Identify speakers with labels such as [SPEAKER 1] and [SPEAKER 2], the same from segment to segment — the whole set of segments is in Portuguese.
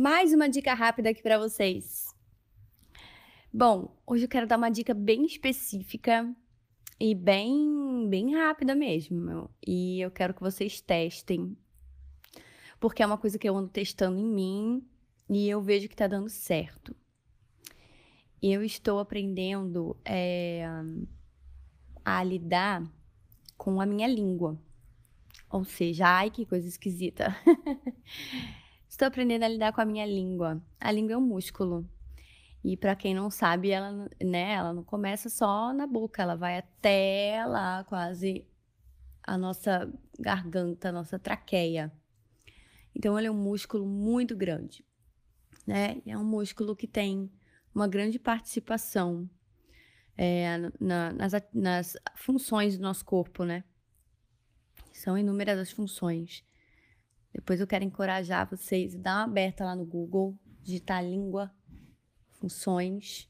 [SPEAKER 1] Mais uma dica rápida aqui para vocês. Bom, hoje eu quero dar uma dica bem específica e bem, bem rápida mesmo. E eu quero que vocês testem. Porque é uma coisa que eu ando testando em mim e eu vejo que tá dando certo. Eu estou aprendendo é, a lidar com a minha língua. Ou seja, ai que coisa esquisita. Estou aprendendo a lidar com a minha língua. A língua é um músculo. E para quem não sabe, ela, né, ela não começa só na boca, ela vai até lá, quase a nossa garganta, a nossa traqueia. Então, ele é um músculo muito grande, né? É um músculo que tem uma grande participação é, na, nas, nas funções do nosso corpo, né? São inúmeras as funções. Depois eu quero encorajar vocês dar uma aberta lá no Google, digitar língua, funções.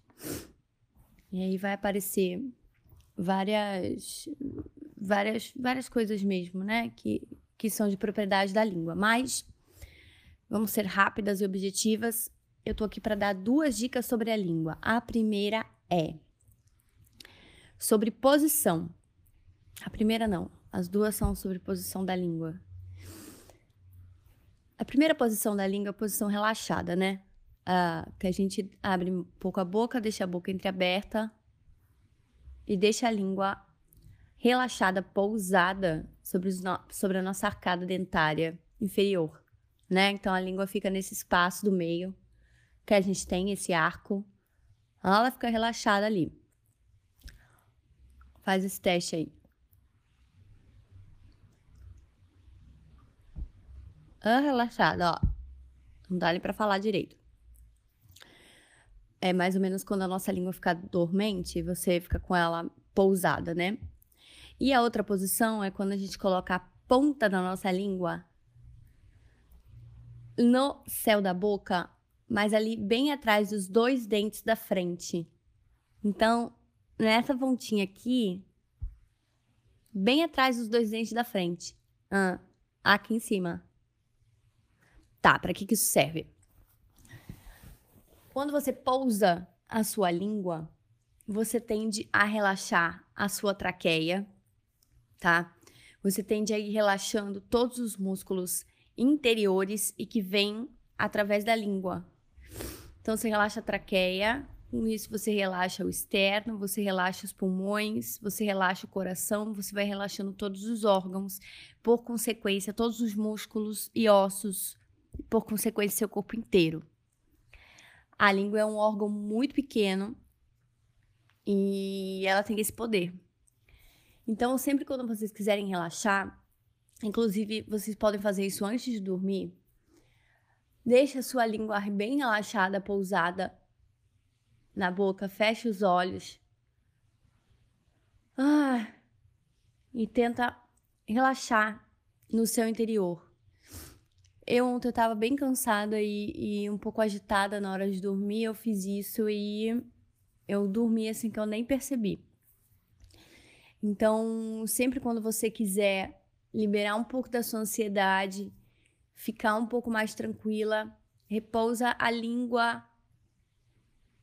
[SPEAKER 1] E aí vai aparecer várias várias várias coisas mesmo, né, que que são de propriedade da língua. Mas vamos ser rápidas e objetivas. Eu tô aqui para dar duas dicas sobre a língua. A primeira é sobre posição. A primeira não, as duas são sobre posição da língua. A primeira posição da língua é a posição relaxada, né? Ah, que a gente abre um pouco a boca, deixa a boca entreaberta e deixa a língua relaxada, pousada sobre, no... sobre a nossa arcada dentária inferior, né? Então a língua fica nesse espaço do meio que a gente tem, esse arco. Ela fica relaxada ali. Faz esse teste aí. Ah, relaxada, ó. Não dá nem pra falar direito. É mais ou menos quando a nossa língua fica dormente, você fica com ela pousada, né? E a outra posição é quando a gente coloca a ponta da nossa língua no céu da boca, mas ali bem atrás dos dois dentes da frente. Então, nessa pontinha aqui, bem atrás dos dois dentes da frente. Ah, aqui em cima. Tá, para que, que isso serve? Quando você pousa a sua língua, você tende a relaxar a sua traqueia, tá? Você tende a ir relaxando todos os músculos interiores e que vêm através da língua. Então, você relaxa a traqueia, com isso você relaxa o externo, você relaxa os pulmões, você relaxa o coração, você vai relaxando todos os órgãos, por consequência, todos os músculos e ossos por consequência, seu corpo inteiro. A língua é um órgão muito pequeno e ela tem esse poder. Então, sempre quando vocês quiserem relaxar, inclusive vocês podem fazer isso antes de dormir, deixe a sua língua bem relaxada, pousada na boca, feche os olhos. Ah, e tenta relaxar no seu interior. Eu ontem eu tava bem cansada e, e um pouco agitada na hora de dormir. Eu fiz isso e eu dormi assim que eu nem percebi. Então, sempre quando você quiser liberar um pouco da sua ansiedade, ficar um pouco mais tranquila, repousa a língua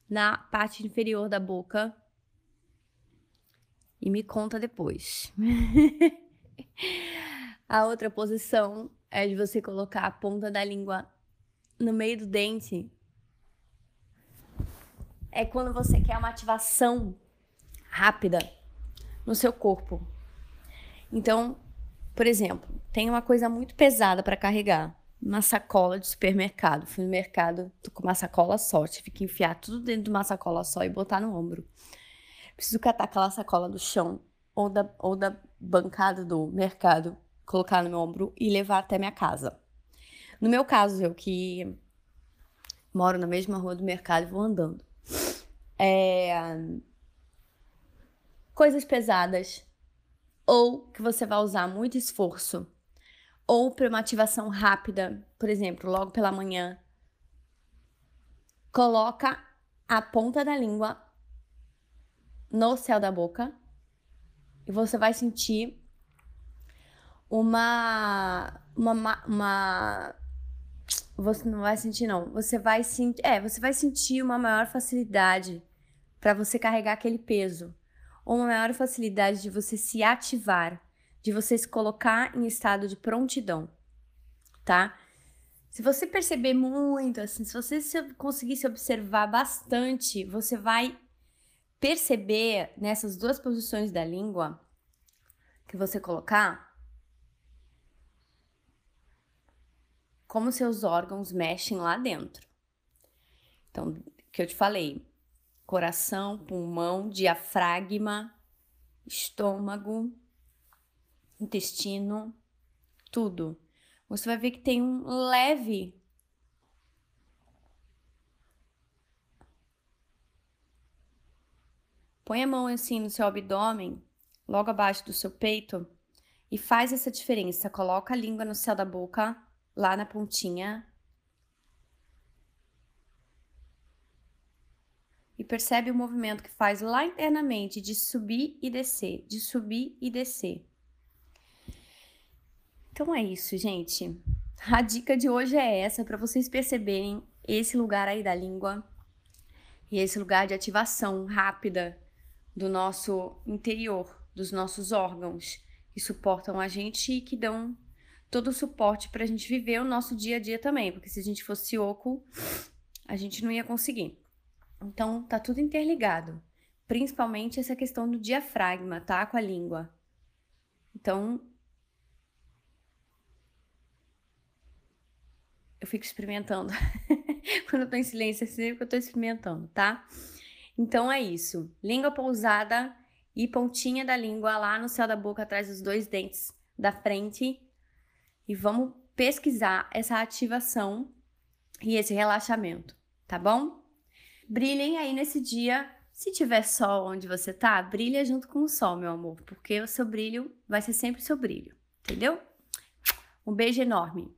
[SPEAKER 1] na parte inferior da boca e me conta depois. a outra posição é de você colocar a ponta da língua no meio do dente. É quando você quer uma ativação rápida no seu corpo. Então, por exemplo, tem uma coisa muito pesada para carregar. Uma sacola de supermercado. Fui no mercado, tô com uma sacola só. Tive que enfiar tudo dentro de uma sacola só e botar no ombro. Preciso catar aquela sacola do chão ou da, ou da bancada do mercado colocar no meu ombro e levar até minha casa. No meu caso, eu que moro na mesma rua do mercado e vou andando. É... Coisas pesadas, ou que você vai usar muito esforço, ou para uma ativação rápida, por exemplo, logo pela manhã. Coloca a ponta da língua no céu da boca e você vai sentir uma, uma, uma Você não vai sentir, não. Você vai sentir. É, você vai sentir uma maior facilidade para você carregar aquele peso. Ou uma maior facilidade de você se ativar, de você se colocar em estado de prontidão, tá? Se você perceber muito, assim, se você conseguir se observar bastante, você vai perceber nessas duas posições da língua que você colocar como seus órgãos mexem lá dentro. Então, que eu te falei: coração, pulmão, diafragma, estômago, intestino, tudo. Você vai ver que tem um leve Põe a mão assim no seu abdômen, logo abaixo do seu peito, e faz essa diferença. Coloca a língua no céu da boca lá na pontinha. E percebe o movimento que faz lá internamente de subir e descer, de subir e descer. Então é isso, gente. A dica de hoje é essa para vocês perceberem esse lugar aí da língua e esse lugar de ativação rápida do nosso interior, dos nossos órgãos que suportam a gente e que dão todo o suporte para a gente viver o nosso dia a dia também, porque se a gente fosse oco, a gente não ia conseguir. Então, tá tudo interligado, principalmente essa questão do diafragma, tá? Com a língua. Então, eu fico experimentando. Quando eu tô em silêncio, é sempre que eu tô experimentando, tá? Então é isso. Língua pousada e pontinha da língua lá no céu da boca, atrás dos dois dentes da frente e vamos pesquisar essa ativação e esse relaxamento, tá bom? Brilhem aí nesse dia. Se tiver sol onde você tá, brilha junto com o sol, meu amor, porque o seu brilho vai ser sempre o seu brilho, entendeu? Um beijo enorme.